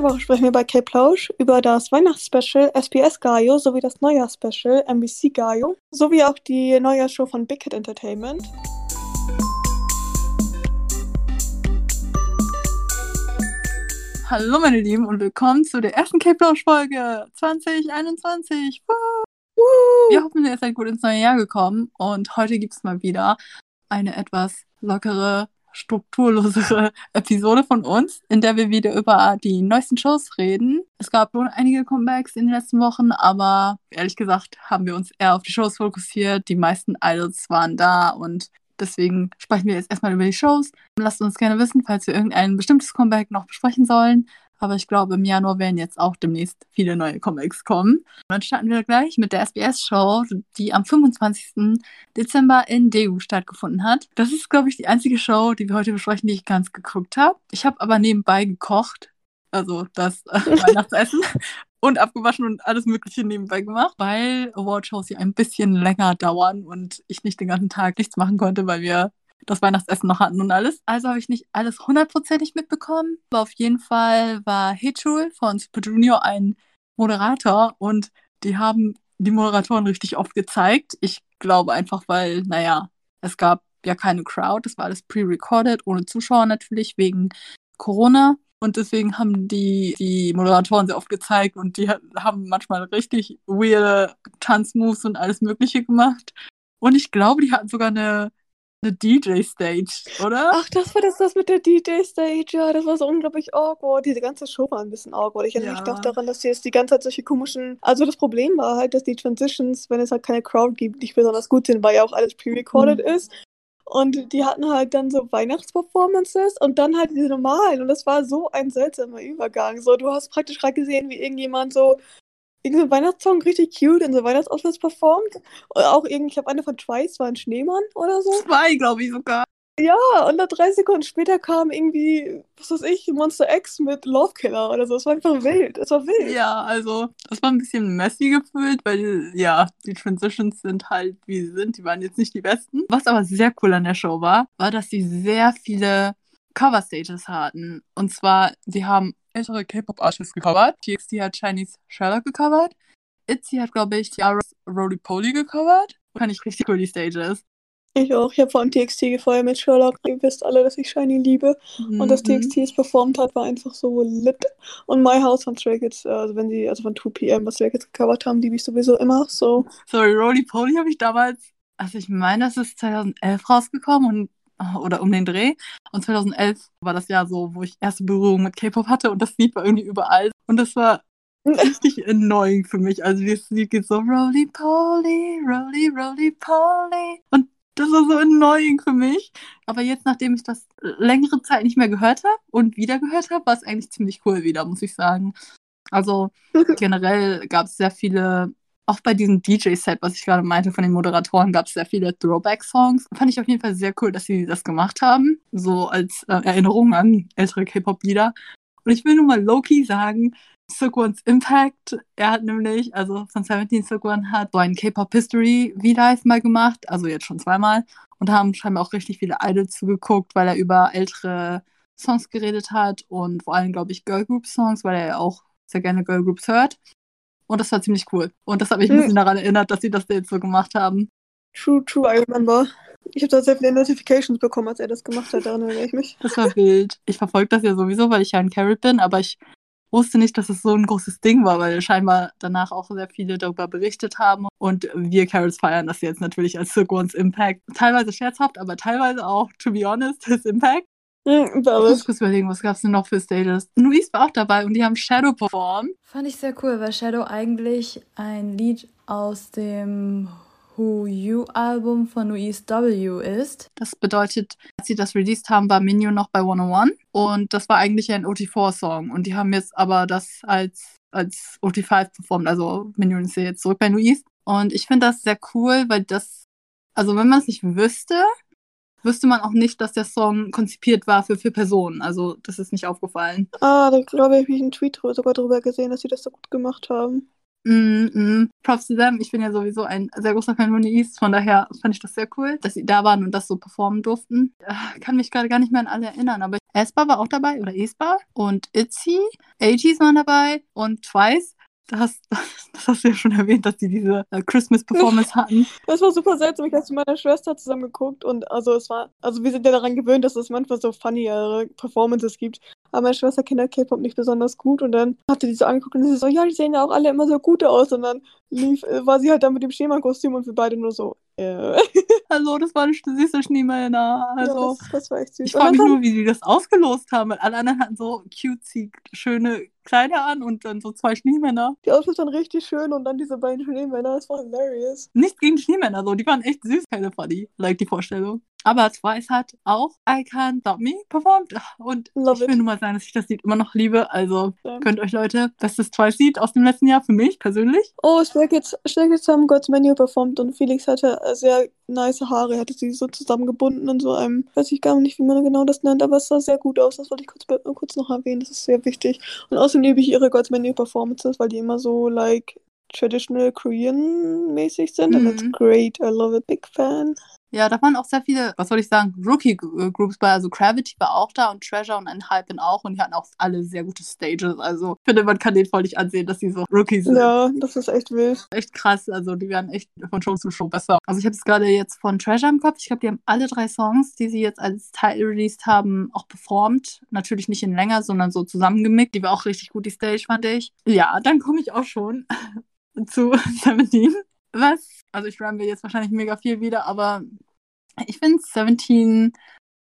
Nächste Woche sprechen wir bei K-Plausch über das Weihnachtsspecial SPS Gaio sowie das Neujahrsspecial MBC Gaio sowie auch die Neujahrsshow von Big Hit Entertainment. Hallo meine Lieben und willkommen zu der ersten K-Plausch-Folge 2021. Woo! Wir hoffen, ihr seid gut ins neue Jahr gekommen und heute gibt es mal wieder eine etwas lockere, strukturlosere Episode von uns, in der wir wieder über die neuesten Shows reden. Es gab schon einige Comebacks in den letzten Wochen, aber ehrlich gesagt haben wir uns eher auf die Shows fokussiert. Die meisten Idols waren da und deswegen sprechen wir jetzt erstmal über die Shows. Lasst uns gerne wissen, falls wir irgendein bestimmtes Comeback noch besprechen sollen. Aber ich glaube, im Januar werden jetzt auch demnächst viele neue Comics kommen. Und dann starten wir gleich mit der SBS-Show, die am 25. Dezember in Deu stattgefunden hat. Das ist, glaube ich, die einzige Show, die wir heute besprechen, die ich ganz geguckt habe. Ich habe aber nebenbei gekocht. Also das äh, Weihnachtsessen und abgewaschen und alles Mögliche nebenbei gemacht, weil Awardshows ja ein bisschen länger dauern und ich nicht den ganzen Tag nichts machen konnte, weil wir das Weihnachtsessen noch hatten und alles. Also habe ich nicht alles hundertprozentig mitbekommen. Aber auf jeden Fall war Hitchul von Super Junior ein Moderator und die haben die Moderatoren richtig oft gezeigt. Ich glaube einfach, weil, naja, es gab ja keine Crowd. Das war alles pre-recorded, ohne Zuschauer natürlich, wegen Corona. Und deswegen haben die die Moderatoren sehr oft gezeigt und die haben manchmal richtig weirde Tanzmoves und alles Mögliche gemacht. Und ich glaube, die hatten sogar eine eine DJ-Stage, oder? Ach, das war das, das mit der DJ-Stage. Ja, das war so unglaublich awkward. Diese ganze Show war ein bisschen awkward. Ich erinnere ja. mich doch daran, dass sie jetzt die ganze Zeit solche komischen. Also, das Problem war halt, dass die Transitions, wenn es halt keine Crowd gibt, nicht besonders gut sind, weil ja auch alles pre-recorded mhm. ist. Und die hatten halt dann so Weihnachtsperformances und dann halt diese normalen. Und das war so ein seltsamer Übergang. So, du hast praktisch gerade gesehen, wie irgendjemand so irgendein Weihnachtssong richtig cute in so Weihnachtsoutfits performt. Und auch irgendwie, ich glaube, eine von Twice war ein Schneemann oder so. Zwei, glaube ich sogar. Ja, und dann drei Sekunden später kam irgendwie, was weiß ich, Monster X mit Love Killer oder so. Es war einfach wild. Es war wild. Ja, also, das war ein bisschen messy gefühlt, weil, ja, die Transitions sind halt, wie sie sind. Die waren jetzt nicht die besten. Was aber sehr cool an der Show war, war, dass sie sehr viele Cover-Stages hatten. Und zwar, sie haben ältere K-Pop-Artists gecovert. TXT hat Chinese Sherlock gecovert. ITZY hat, glaube ich, Tiara's Roly Poly gecovert. Fand ich richtig cool, die Stages. Ich auch. Ich habe vor allem TXT gefeuert mit Sherlock. Ihr wisst alle, dass ich Shiny liebe. Mhm. Und dass TXT es performt hat, war einfach so lit. Und My House von Stray Kids, also wenn sie, also von 2PM, was Stray Kids gecovert haben, liebe ich sowieso immer. So. Sorry, Roly Poly habe ich damals, also ich meine, das ist 2011 rausgekommen und oder um den Dreh. Und 2011 war das Jahr so, wo ich erste Berührung mit K-Pop hatte und das Lied war irgendwie überall. Und das war richtig annoying für mich. Also dieses Lied geht so Roly Poly, Roly, Roly Poly. Und das war so annoying für mich. Aber jetzt, nachdem ich das längere Zeit nicht mehr gehört habe und wieder gehört habe, war es eigentlich ziemlich cool wieder, muss ich sagen. Also generell gab es sehr viele auch bei diesem DJ-Set, was ich gerade meinte, von den Moderatoren, gab es sehr viele Throwback-Songs. Fand ich auf jeden Fall sehr cool, dass sie das gemacht haben. So als äh, Erinnerung an ältere K-Pop-Lieder. Und ich will nur mal Loki sagen, Sukwons Impact. Er hat nämlich, also von 17 Sukwon hat so ein K-Pop History V-Dive mal gemacht, also jetzt schon zweimal. Und haben scheinbar auch richtig viele Idols zugeguckt, weil er über ältere Songs geredet hat und vor allem, glaube ich, Girl Group Songs, weil er ja auch sehr gerne Girl Groups hört. Und das war ziemlich cool. Und das hat mich ein bisschen daran erinnert, dass sie das jetzt so gemacht haben. True, true, I remember. Ich habe da sehr viele Notifications bekommen, als er das gemacht hat, daran erinnere ich mich. Das war wild. Ich verfolge das ja sowieso, weil ich ja ein Carrot bin, aber ich wusste nicht, dass es so ein großes Ding war, weil scheinbar danach auch sehr viele darüber berichtet haben. Und wir Carrots feiern das jetzt natürlich als Silkworms Impact. Teilweise scherzhaft, aber teilweise auch, to be honest, his Impact. Mhm, ich muss kurz überlegen, was gab es denn noch für Stages? Luis war auch dabei und die haben Shadow performt. Fand ich sehr cool, weil Shadow eigentlich ein Lied aus dem Who You Album von Louise W ist. Das bedeutet, als sie das released haben, war Minion noch bei 101 und das war eigentlich ein OT4-Song und die haben jetzt aber das als, als OT5 performt, also Minion ist ja jetzt zurück bei Louise und ich finde das sehr cool, weil das, also wenn man es nicht wüsste, wüsste man auch nicht, dass der Song konzipiert war für vier Personen. Also das ist nicht aufgefallen. Ah, da glaube ich, habe ich einen Tweet sogar darüber gesehen, dass sie das so gut gemacht haben. Mm, mm. Props to them. Ich bin ja sowieso ein sehr großer Fan von East, von daher fand ich das sehr cool, dass sie da waren und das so performen durften. Äh, kann mich gerade gar nicht mehr an alle erinnern, aber Espa war auch dabei oder Espa und Itzy, AGs waren dabei und Twice das, das hast du ja schon erwähnt, dass die diese äh, Christmas-Performance hatten. Das war super seltsam. Ich habe mit meiner Schwester zusammen geguckt und also es war, also wir sind ja daran gewöhnt, dass es manchmal so funnyere Performances gibt. Aber meine Schwester kennt halt K-Pop nicht besonders gut und dann hatte die so angeguckt und sie so, ja, die sehen ja auch alle immer so gut aus. Und dann lief, äh, war sie halt da mit dem Schneemann-Kostüm und wir beide nur so, äh. Hallo, das war eine süße Schneemänner. Also, ja, das, das, war echt süß. Ich frage mich nur, wie die das ausgelost haben, weil alle anderen hatten so cutesy, schöne Kleider an und dann so zwei Schneemänner. Die Outfits waren richtig schön und dann diese beiden Schneemänner, das war hilarious. Nichts gegen Schneemänner, so, die waren echt süß, keine funny, like die Vorstellung. Aber Twice hat auch I Can't Stop Me performt. Und Love ich will nur mal sagen, dass ich das Lied immer noch liebe. Also ja. könnt euch Leute, bestes Twice-Lied aus dem letzten Jahr für mich persönlich. Oh, Stray Kids, haben God's Menu performt und Felix hatte sehr nice Haare. Er hatte sie so zusammengebunden in so einem, weiß ich gar nicht, wie man genau das nennt, aber es sah sehr gut aus. Das wollte ich kurz, kurz noch erwähnen. Das ist sehr wichtig. Und außerdem liebe ich ihre God's Menu Performances, weil die immer so, like, traditional Korean mäßig sind. Mhm. And that's great. I love it. Big fan. Ja, da waren auch sehr viele, was soll ich sagen, Rookie-Groups bei. Also Gravity war auch da und Treasure und Enhypen auch. Und die hatten auch alle sehr gute Stages. Also ich finde, man kann denen voll nicht ansehen, dass die so Rookies sind. Ja, das ist echt wild. Echt krass. Also die werden echt von Show zu Show besser. Also ich habe es gerade jetzt von Treasure im Kopf. Ich glaube, die haben alle drei Songs, die sie jetzt als Teil released haben, auch performt. Natürlich nicht in länger, sondern so zusammengemickt. Die war auch richtig gut, die Stage, fand ich. Ja, dann komme ich auch schon zu 17 was, also ich ramble jetzt wahrscheinlich mega viel wieder, aber ich finde 17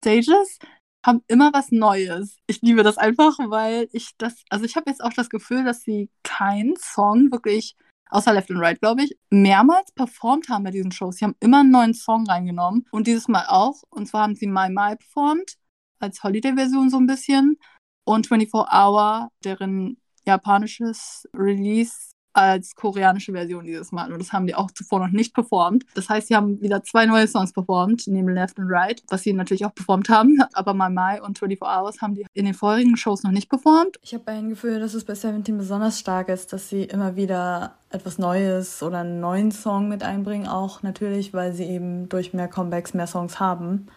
Stages haben immer was Neues. Ich liebe das einfach, weil ich das, also ich habe jetzt auch das Gefühl, dass sie keinen Song wirklich, außer Left and Right, glaube ich, mehrmals performt haben bei diesen Shows. Sie haben immer einen neuen Song reingenommen und dieses Mal auch. Und zwar haben sie My My performt, als Holiday-Version so ein bisschen und 24 Hour, deren japanisches Release als koreanische Version dieses Mal. Und das haben die auch zuvor noch nicht performt. Das heißt, sie haben wieder zwei neue Songs performt, neben Left and Right, was sie natürlich auch performt haben. Aber My My und 24 Hours haben die in den vorherigen Shows noch nicht performt. Ich habe ein Gefühl, dass es bei Seventeen besonders stark ist, dass sie immer wieder etwas Neues oder einen neuen Song mit einbringen, auch natürlich, weil sie eben durch mehr Comebacks mehr Songs haben.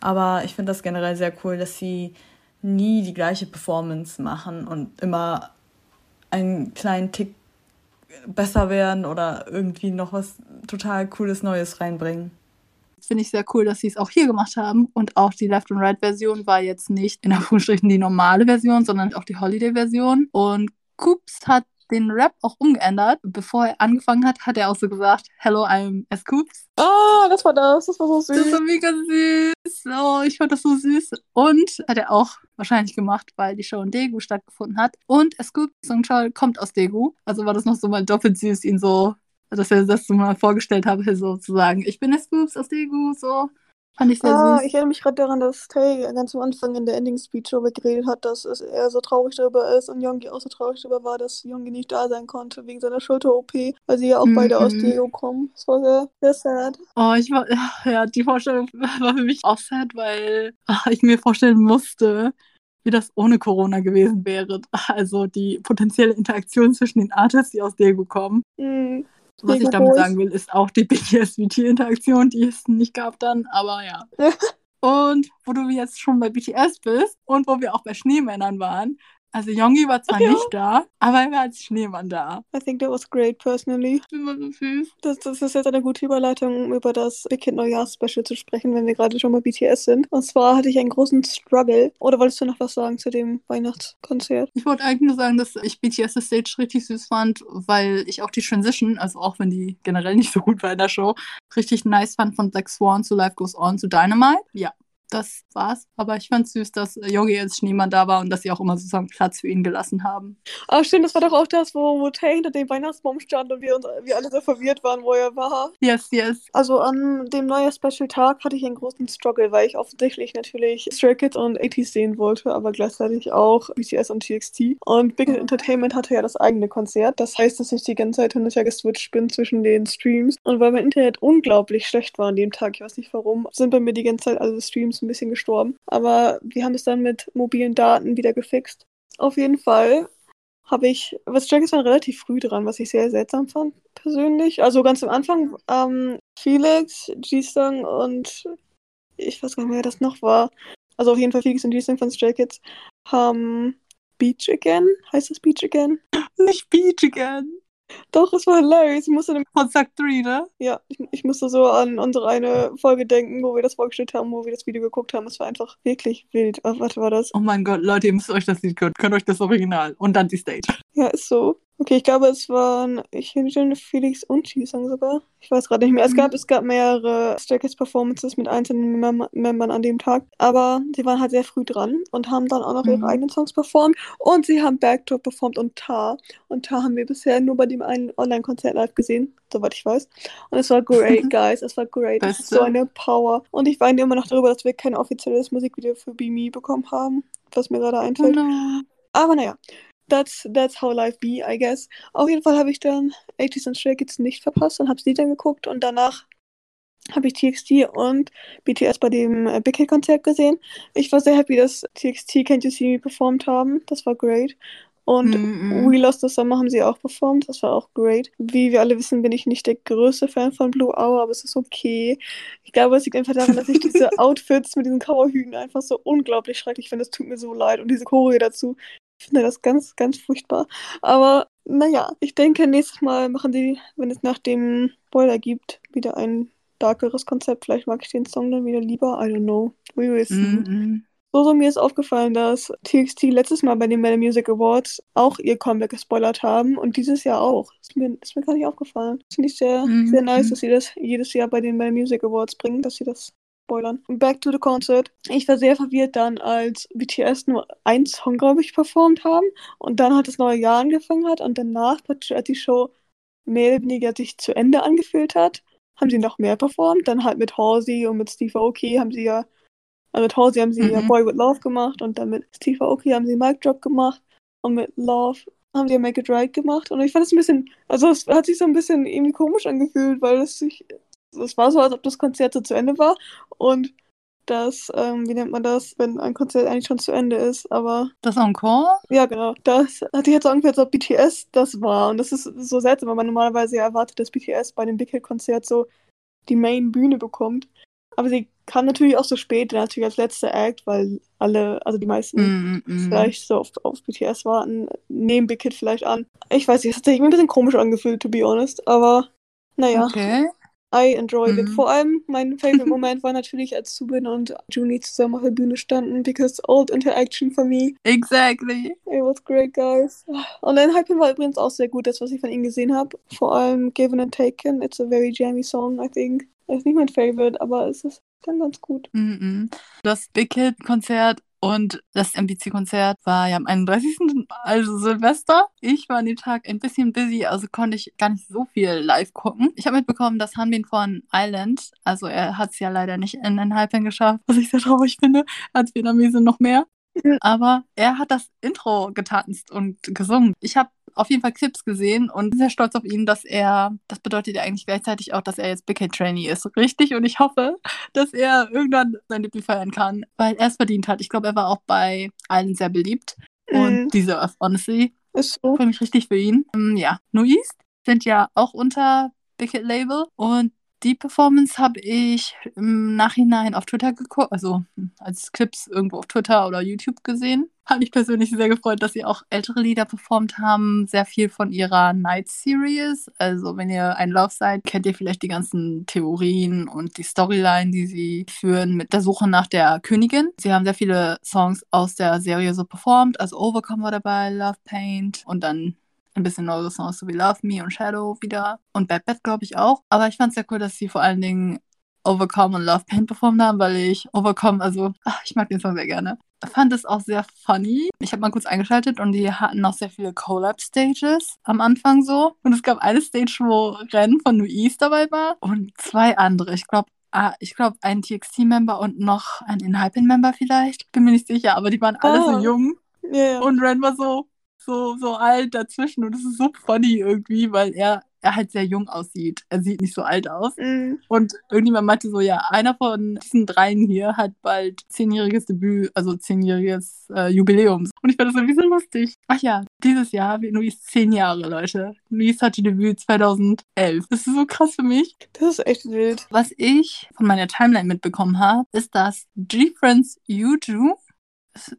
Aber ich finde das generell sehr cool, dass sie nie die gleiche Performance machen und immer einen kleinen Tick besser werden oder irgendwie noch was total Cooles Neues reinbringen. Finde ich sehr cool, dass sie es auch hier gemacht haben. Und auch die Left and Right Version war jetzt nicht in Anführungsstrichen die normale Version, sondern auch die Holiday Version. Und Coops hat den Rap auch umgeändert. Bevor er angefangen hat, hat er auch so gesagt, Hello, I'm S. Coops. Ah, das war das. Das war so süß. Das war mega süß. Oh, ich fand das so süß. Und hat er auch wahrscheinlich gemacht, weil die Show in Daegu stattgefunden hat. Und S. Coops Songchal kommt aus Daegu. Also war das noch so mal doppelt süß, ihn so, dass er das so mal vorgestellt habe, so zu sagen, ich bin S. Coops aus Daegu, so. Fand ich sehr ah, süß. Ich erinnere mich gerade daran, dass Tay ganz am Anfang in der Ending-Speech darüber geredet hat, dass er so traurig darüber ist und Yongi auch so traurig darüber war, dass Yongi nicht da sein konnte wegen seiner Schulter-OP, weil sie ja auch mhm. beide aus Deo kommen. Das war sehr, sehr sad. Oh, ich war, ja, die Vorstellung war für mich auch sad, weil ich mir vorstellen musste, wie das ohne Corona gewesen wäre. Also die potenzielle Interaktion zwischen den Artists, die aus Dego kommen. Mhm. Was ich damit sagen will, ist auch die BTS-VT-Interaktion, die es nicht gab dann, aber ja. und wo du jetzt schon bei BTS bist und wo wir auch bei Schneemännern waren, also Yongi war zwar ja. nicht da, aber er war als Schneemann da. I think that was great personally. Das war so süß. Das, das ist jetzt eine gute Überleitung, um über das Big Hit Neujahrs-Special zu sprechen, wenn wir gerade schon bei BTS sind. Und zwar hatte ich einen großen Struggle. Oder wolltest du noch was sagen zu dem Weihnachtskonzert? Ich wollte eigentlich nur sagen, dass ich BTS Stage richtig süß fand, weil ich auch die Transition, also auch wenn die generell nicht so gut war in der Show, richtig nice fand von Black Swan zu Life Goes On zu Dynamite. Ja, das war's. Aber ich fand's süß, dass Yogi als Schneemann da war und dass sie auch immer sozusagen Platz für ihn gelassen haben. Ah, stimmt, das war doch auch das, wo, wo Tay hinter dem Weihnachtsbaum stand und wir, uns, wir alle so verwirrt waren, wo er war. Yes, yes. Also an dem neuen Special-Tag hatte ich einen großen Struggle, weil ich offensichtlich natürlich Stray Kids und 80s sehen wollte, aber gleichzeitig auch BTS und TXT. Und Big Entertainment hatte ja das eigene Konzert. Das heißt, dass ich die ganze Zeit hin und her geswitcht bin zwischen den Streams. Und weil mein Internet unglaublich schlecht war an dem Tag, ich weiß nicht warum, sind bei mir die ganze Zeit alle Streams ist ein bisschen gestorben. Aber wir haben es dann mit mobilen Daten wieder gefixt. Auf jeden Fall habe ich, was Jack ist dann relativ früh dran, was ich sehr seltsam fand, persönlich. Also ganz am Anfang, ähm, Felix, G-Song und ich weiß gar nicht wer das noch war. Also auf jeden Fall Felix und G-Song von Stray Kids haben Beach Again. Heißt das Beach Again? Nicht Beach Again. Doch, es war hilarious. Ich musste dem Von Sack 3, ne? Ja, ich, ich, musste so an unsere eine Folge denken, wo wir das vorgestellt haben, wo wir das Video geguckt haben. Es war einfach wirklich wild. Oh, was war das? Oh mein Gott, Leute, ihr müsst euch das Lied gönnen. Könnt euch das Original. Und dann die Stage. Ja, ist so. Okay, ich glaube, es waren Hyunjin, Felix und Jisung sogar. Ich weiß gerade nicht mehr. Es gab, es gab mehrere Stray Kids Performances mit einzelnen Mem Membern an dem Tag. Aber sie waren halt sehr früh dran und haben dann auch noch ihre Mhm. eigenen Songs performt. Und sie haben Backdoor performt und Tar. Und Tar haben wir bisher nur bei dem einen Online-Konzert live gesehen, soweit ich weiß. Und es war great, guys. Es war great. Es ist so eine Power. Und ich weine immer noch darüber, dass wir kein offizielles Musikvideo für Be Me bekommen haben, was mir gerade Oh einfällt. no. Aber naja, that's, that's how life be, I guess. Auf jeden Fall habe ich dann 80s und Stray Kids nicht verpasst und habe sie dann geguckt und danach habe ich TXT und BTS bei dem äh, Big Hit Konzert gesehen. Ich war sehr happy, dass TXT Can't You See Me performt haben. Das war great. Und Mhm. We Lost the Summer haben sie auch performt. Das war auch great. Wie wir alle wissen, bin ich nicht der größte Fan von Blue Hour, aber es ist okay. Ich glaube, es liegt einfach daran, dass ich diese Outfits mit diesen Cowboyhüten einfach so unglaublich schrecklich finde. Das tut mir so leid. Und diese Choreo dazu. Ich finde das ganz, ganz furchtbar. Aber naja, ich denke, nächstes Mal machen sie, wenn es nach dem Spoiler gibt, wieder ein darkeres Konzept. Vielleicht mag ich den Song dann wieder lieber. I don't know. We will see. Mhm. So, so mir ist aufgefallen, dass TXT letztes Mal bei den Metal Music Awards auch ihr Comeback gespoilert haben und dieses Jahr auch. Ist mir, ist mir gar nicht aufgefallen. Finde ich sehr, Mhm. sehr nice, dass sie das jedes Jahr bei den Metal Music Awards bringen, dass sie das spoilern. Back to the concert. Ich war sehr verwirrt dann, als BTS nur einen Song, glaube ich, performt haben und dann halt das neue Jahr angefangen hat und danach, als die Show mehr oder weniger sich zu Ende angefühlt hat, haben sie noch mehr performt. Dann halt mit Halsey und mit Steve Aoki haben sie ja also mit Halsey haben sie ja Mhm. Boy with Love gemacht und dann mit Steve Aoki haben sie Mic Drop gemacht und mit Love haben sie ja Make It Right gemacht und ich fand es ein bisschen, also es hat sich so ein bisschen irgendwie komisch angefühlt, weil es sich, es war so, als ob das Konzert so zu Ende war und das, ähm, wie nennt man das, wenn ein Konzert eigentlich schon zu Ende ist, aber Das Encore? ja, genau. Das hat sich jetzt so angefühlt, als ob BTS das war. Und das ist so seltsam, weil man normalerweise ja erwartet, dass BTS bei dem Big Hit-Konzert so die Main-Bühne bekommt. Aber sie kam natürlich auch so spät, natürlich als letzter Act, weil alle, also die meisten Mhm. mhm. vielleicht so auf, auf BTS warten, nehmen Big Hit vielleicht an. Ich weiß nicht, es hat sich irgendwie ein bisschen komisch angefühlt, to be honest. Aber naja. Okay. I enjoyed it. Mhm. Vor allem, mein favorite Moment war natürlich, als Subin und Juni zusammen auf der Bühne standen, because old interaction for me. Exactly. It was great, guys. Und dann Hyphen war übrigens auch sehr gut, das, was ich von ihnen gesehen habe. Vor allem Given and Taken. It's a very jammy song, I think. Ist nicht mein Favorite, aber es ist dann ganz gut. Mhm. Das Big Hit Konzert und das MPC-Konzert war ja am 31. also Silvester. Ich war an dem Tag ein bisschen busy, also konnte ich gar nicht so viel live gucken. Ich habe mitbekommen, dass Hanbin von Island, also er hat es ja leider nicht in den Hypen geschafft, was ich sehr traurig finde, als Vietnamese noch mehr. Mhm. Aber er hat das Intro getanzt und gesungen. Ich habe auf jeden Fall Clips gesehen und bin sehr stolz auf ihn, dass er, das bedeutet ja eigentlich gleichzeitig auch, dass er jetzt Big Hit Trainee ist. Richtig? Und ich hoffe, dass er irgendwann sein Debüt feiern kann, weil er es verdient hat. Ich glaube, er war auch bei allen sehr beliebt und Mhm. deserve, honestly. Ist so. Freue mich richtig für ihn. Ähm, ja, Noise sind ja auch unter Big Hit Label und die Performance habe ich im Nachhinein auf Twitter geguckt, also hm, als Clips irgendwo auf Twitter oder YouTube gesehen. Hat mich persönlich sehr gefreut, dass sie auch ältere Lieder performt haben. Sehr viel von ihrer Night Series. Also, wenn ihr ein Love seid, kennt ihr vielleicht die ganzen Theorien und die Storyline, die sie führen mit der Suche nach der Königin. Sie haben sehr viele Songs aus der Serie so performt. Also, Overcome war dabei, Love Paint und dann ein bisschen neue Songs, so wie Love Me und Shadow wieder. Und Bad Bad, glaube ich, auch. Aber ich fand es sehr cool, dass sie vor allen Dingen Overcome und Love Paint performt haben, weil ich Overcome, also ach, ich mag den Song sehr gerne. Fand es auch sehr funny. Ich habe mal kurz eingeschaltet und die hatten noch sehr viele Collab-Stages am Anfang so. Und es gab eine Stage, wo Ren von New East dabei war und zwei andere. Ich glaube, ah, ich glaube, ein TXT-Member und noch ein Inhyping-Member vielleicht. Bin mir nicht sicher, aber die waren alle Ah. so jung. Ja, ja. Und Ren war so, so, so alt dazwischen und es ist so funny irgendwie, weil er, er halt sehr jung aussieht. Er sieht nicht so alt aus. Mhm. Und irgendjemand meinte so, ja, einer von diesen dreien hier hat bald zehnjähriges Debüt, also zehnjähriges äh, Jubiläum. Und ich fand das irgendwie so lustig. Ach ja, dieses Jahr wird Luis zehn Jahre, Leute. Luis hatte Debüt 2011. Das ist so krass für mich. Das ist echt wild. Was ich von meiner Timeline mitbekommen habe, ist, dass G-Friends Yuju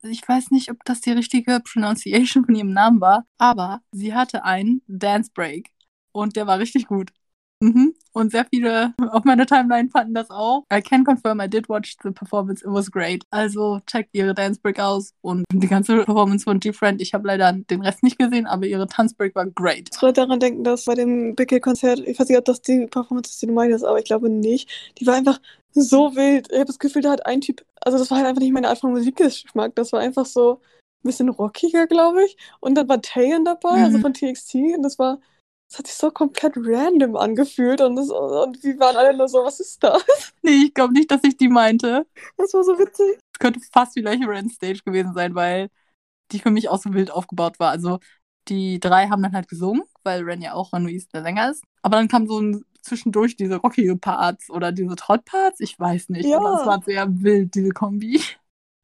ich weiß nicht, ob das die richtige Pronunciation von ihrem Namen war, aber sie hatte einen Dance Break und der war richtig gut. Mhm. Und sehr viele auf meiner Timeline fanden das auch. I can confirm, I did watch the performance. It was great. Also checkt ihre Dance Break aus und die ganze Performance von G-Friend. Ich habe leider den Rest nicht gesehen, aber ihre Tanzbreak war great. Ich wollte daran denken, dass bei dem Big Konzert, ich weiß nicht, ob das die Performance ist, die du meinst, aber ich glaube nicht. Die war einfach so wild. Ich habe das Gefühl, da hat ein Typ, also das war halt einfach nicht meine Art von Musikgeschmack. Das war einfach so ein bisschen rockiger, glaube ich. Und dann war Taeyeon dabei, also mhm. also von TXT. Und das war das hat sich so komplett random angefühlt und, das, und wir waren alle nur so, was ist das? Nee, ich glaube nicht, dass ich die meinte. Das war so witzig. Es könnte fast wie gleiche Rand Stage gewesen sein, weil die für mich auch so wild aufgebaut war. Also die drei haben dann halt gesungen, weil Ren ja auch Renuis der Sänger ist. Aber dann kam so ein zwischendurch diese rockige Parts oder diese Trott-Parts. Ich weiß nicht, ja. aber es war sehr wild, diese Kombi.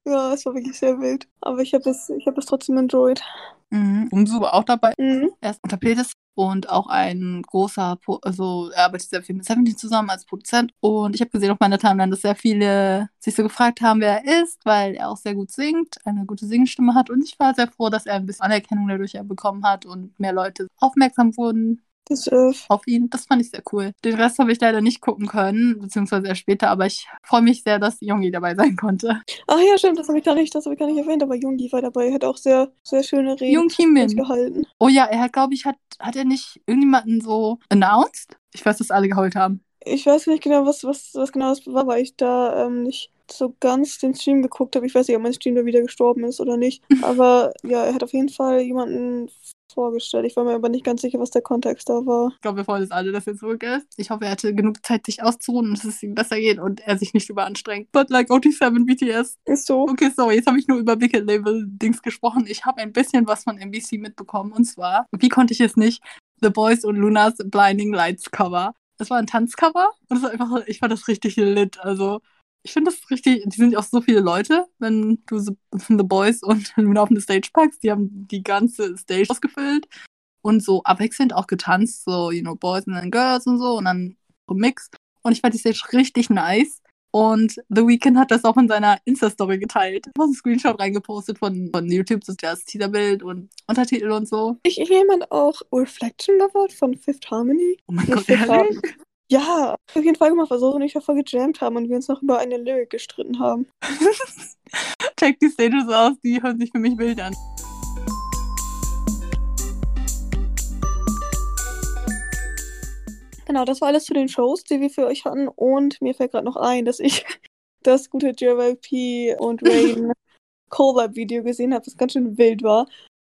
Ja, es war wirklich sehr wild. Aber ich habe es, hab es trotzdem enjoyed. Mhm. War auch dabei. Mhm. Er ist Tapetes und auch ein großer, also er arbeitet sehr viel mit Seventeen zusammen als Produzent. Und ich habe gesehen auf meiner Timeline, dass sehr viele sich so gefragt haben, wer er ist, weil er auch sehr gut singt, eine gute Singstimme hat. Und ich war sehr froh, dass er ein bisschen Anerkennung dadurch bekommen hat und mehr Leute aufmerksam wurden das, äh, auf ihn. Das fand ich sehr cool. Den Rest habe ich leider nicht gucken können, beziehungsweise erst später, aber ich freue mich sehr, dass Jungi dabei sein konnte. Ach ja, stimmt, das habe ich gar nicht, das habe ich gar nicht erwähnt, aber Jungi war dabei, hat auch sehr, sehr schöne Reden Jung Min. gehalten. Oh ja, er hat, glaube ich, hat, hat er nicht irgendjemanden so announced? Ich weiß, dass alle geheult haben. Ich weiß nicht genau, was, was, was genau das war, weil ich da ähm, nicht so ganz den Stream geguckt habe. Ich weiß nicht, ob mein Stream da wieder gestorben ist oder nicht. Aber ja, er hat auf jeden Fall jemanden vorgestellt. Ich war mir aber nicht ganz sicher, was der Kontext da war. Ich glaube, wir freuen uns alle, dass er zurück ist. Ich hoffe, er hatte genug Zeit, sich auszuruhen und dass es ihm besser geht und er sich nicht überanstrengt. But like OT7 BTS. Ist so. Okay, sorry, jetzt habe ich nur über Wicked Label Dings gesprochen. Ich habe ein bisschen was von MBC mitbekommen und zwar, wie konnte ich es nicht? The Boys und Lunas Blinding Lights Cover. Das war ein Tanzcover und das war einfach, ich fand das richtig lit. Also ich finde das richtig, die sind ja auch so viele Leute, wenn du The, Boys und Luna auf eine Stage packst, die haben die ganze Stage ausgefüllt und so abwechselnd auch getanzt, so, you know, Boys and then Girls und so und dann so Mix. Und ich fand die Stage richtig nice. Und The Weeknd hat das auch in seiner Insta-Story geteilt. Ich habe einen Screenshot reingepostet von, von YouTube, das ist das Teaserbild und Untertitel und so. Ich jemand auch Reflection Lover von Fifth Harmony. Oh mein Gott, ehrlich? Ja, auf jeden Fall gemacht, weil so nicht davor gejammt haben und wir uns noch über eine Lyric gestritten haben. Check die Stages aus, die hören sich für mich wild an. Genau, das war alles zu den Shows, die wir für euch hatten. Und mir fällt gerade noch ein, dass ich das gute JYP und Rain Collab-Video gesehen habe, das ganz schön wild war.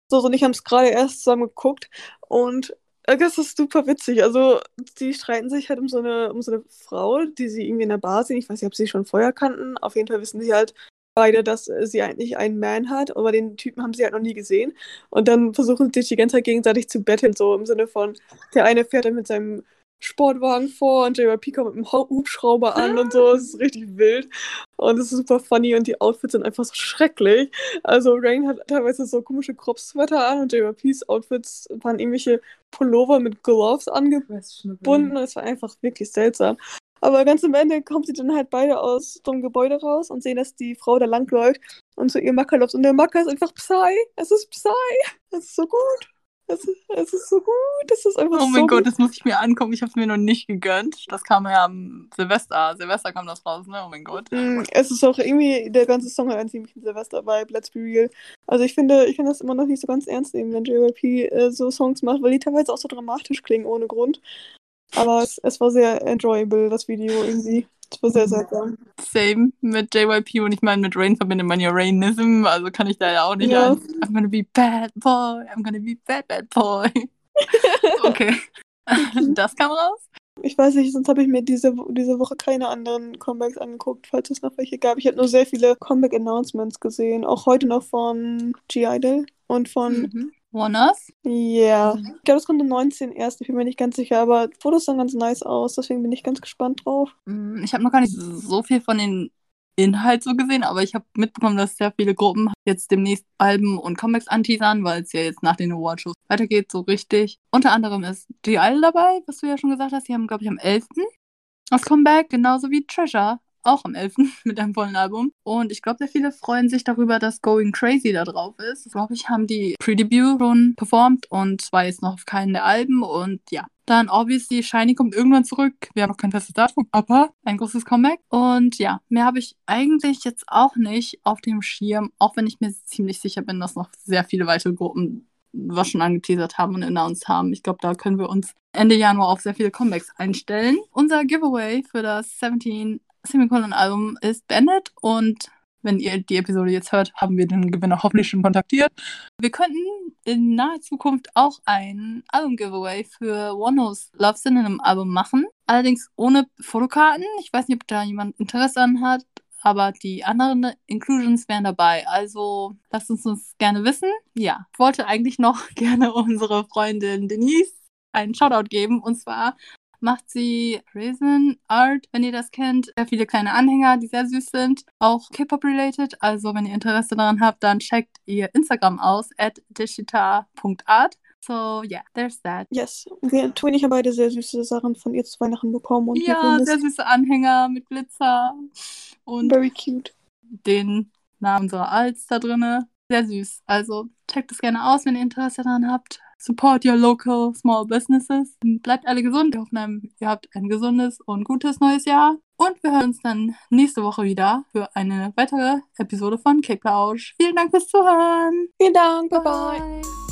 So, und ich haben es gerade erst zusammen geguckt und das ist super witzig. Also, die streiten sich halt um so eine, um so eine Frau, die sie irgendwie in der Bar sehen. Ich weiß nicht, ob sie schon vorher kannten. Auf jeden Fall wissen sie halt beide, dass sie eigentlich einen Man hat, aber den Typen haben sie halt noch nie gesehen. Und dann versuchen sie sich die ganze Zeit gegenseitig zu betteln, so im Sinne von, der eine fährt dann mit seinem Sportwagen vor und JYP kommt mit einem Hubschrauber an und so. Es ist richtig wild. Und es ist super funny und die Outfits sind einfach so schrecklich. Also Rain hat teilweise so komische Crop-Sweater an und JYPs Outfits waren irgendwelche Pullover mit Gloves angebunden. Es war einfach wirklich seltsam. Aber ganz am Ende kommen sie dann halt beide aus dem Gebäude raus und sehen, dass die Frau da langläuft und zu ihrem Macker läuft. Und der Macker ist einfach Psy. Es ist Psy. Es ist so gut. Es ist, es ist so gut. Es ist einfach Oh mein so Gott, gut. das muss ich mir angucken. Ich habe es mir noch nicht gegönnt. Das kam ja am Silvester. Silvester kam das raus, ne? Oh mein Gott. Mm, es ist auch irgendwie, der ganze Song hat einen ziemlichen Silvester-Vibe, let's be real. Also ich finde, ich kann das immer noch nicht so ganz ernst nehmen, wenn JYP äh, so Songs macht, weil die teilweise auch so dramatisch klingen, ohne Grund. Aber es, es war sehr enjoyable, das Video irgendwie. Das war sehr seltsam. Same mit JYP und ich meine, mit Rain verbindet man ja Rainism, also kann ich da ja auch nicht ja. an. I'm gonna be bad boy, I'm gonna be bad, bad boy. okay. das kam raus? Ich weiß nicht, sonst habe ich mir diese, diese Woche keine anderen Comebacks angeguckt, falls es noch welche gab. Ich habe nur sehr viele Comeback-Announcements gesehen. Auch heute noch von G-Idol und von mhm. Warners? Ja. Yeah. Mhm. Ich glaube, es kommt am 19. erst. Ich bin mir nicht ganz sicher, aber Fotos sahen ganz nice aus. Deswegen bin ich ganz gespannt drauf. Mm, ich habe noch gar nicht so viel von den Inhalt so gesehen, aber ich habe mitbekommen, dass sehr viele Gruppen jetzt demnächst Alben und Comics anteasern, weil es ja jetzt nach den Awardshows weitergeht, so richtig. Unter anderem ist G. Idol dabei, was du ja schon gesagt hast. Die haben, glaube ich, am 11. das Comeback, genauso wie Treasure auch am 11. mit einem vollen Album. Und ich glaube, sehr viele freuen sich darüber, dass Going Crazy da drauf ist. Glaube ich, haben die Pre-Debut schon performt und war jetzt noch auf keinen der Alben. Und ja, dann obviously Shiny kommt irgendwann zurück. Wir haben noch kein festes Datum, aber ein großes Comeback. Und ja, mehr habe ich eigentlich jetzt auch nicht auf dem Schirm, auch wenn ich mir ziemlich sicher bin, dass noch sehr viele weitere Gruppen was schon angeteasert haben und announced haben. Ich glaube, da können wir uns Ende Januar auf sehr viele Comebacks einstellen. Unser Giveaway für das 17 Semikolon-Album ist beendet und wenn ihr die Episode jetzt hört, haben wir den Gewinner hoffentlich schon kontaktiert. Wir könnten in naher Zukunft auch ein Album-Giveaway für One's Love Synonym Album machen. Allerdings ohne Fotokarten. Ich weiß nicht, ob da jemand Interesse an hat, aber die anderen Inclusions wären dabei. Also lasst uns das gerne wissen. Ja, ich wollte eigentlich noch gerne unsere Freundin Denise einen Shoutout geben. Und zwar macht sie Prison Art, wenn ihr das kennt. Sehr viele kleine Anhänger, die sehr süß sind. Auch K-Pop-related. Also, wenn ihr Interesse daran habt, dann checkt ihr Instagram aus, at digita.art. So, yeah, there's that. Yes. Wir tun nicht beide sehr süße Sachen von ihr zu Weihnachten bekommen. Und ja, sehr süße Anhänger mit Glitzer. Und Very cute. Den Namen unserer Alts da drinne. Sehr süß. Also checkt es gerne aus, wenn ihr Interesse daran habt. Support your local small businesses. Bleibt alle gesund. Wir hoffen, ihr habt ein gesundes und gutes neues Jahr. Und wir hören uns dann nächste Woche wieder für eine weitere Episode von Cake Plausch. Vielen Dank fürs Zuhören. Vielen Dank. Bye bye. bye.